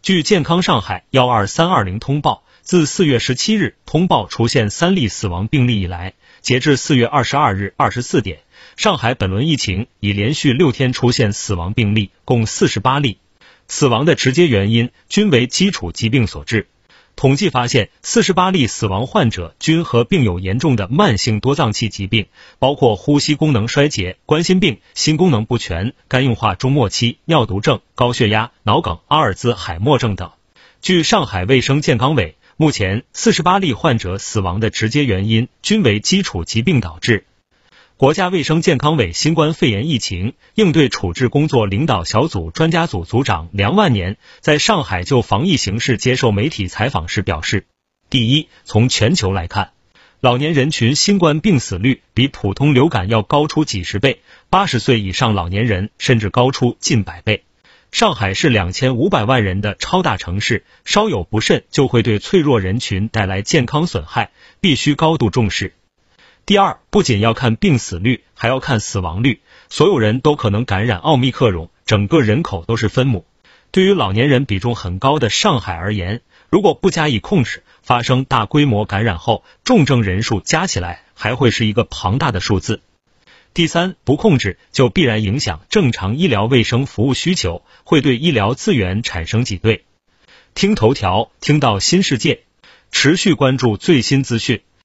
据健康上海幺二三二零通报，自四月十七日通报出现三例死亡病例以来，截至四月二十二日二十四点，上海本轮疫情已连续六天出现死亡病例，共四十八例，死亡的直接原因均为基础疾病所致。统计发现，四十八例死亡患者均和并有严重的慢性多脏器疾病，包括呼吸功能衰竭、冠心病、心功能不全、肝硬化中末期、尿毒症、高血压、脑梗、阿尔兹海默症等。据上海卫生健康委，目前四十八例患者死亡的直接原因均为基础疾病导致。国家卫生健康委新冠肺炎疫情应对处置工作领导小组专家组组长梁万年在上海就防疫形势接受媒体采访时表示：第一，从全球来看，老年人群新冠病死率比普通流感要高出几十倍，八十岁以上老年人甚至高出近百倍。上海是两千五百万人的超大城市，稍有不慎就会对脆弱人群带来健康损害，必须高度重视。第二，不仅要看病死率，还要看死亡率。所有人都可能感染奥密克戎，整个人口都是分母。对于老年人比重很高的上海而言，如果不加以控制，发生大规模感染后，重症人数加起来还会是一个庞大的数字。第三，不控制就必然影响正常医疗卫生服务需求，会对医疗资源产生挤兑。听头条，听到新世界，持续关注最新资讯。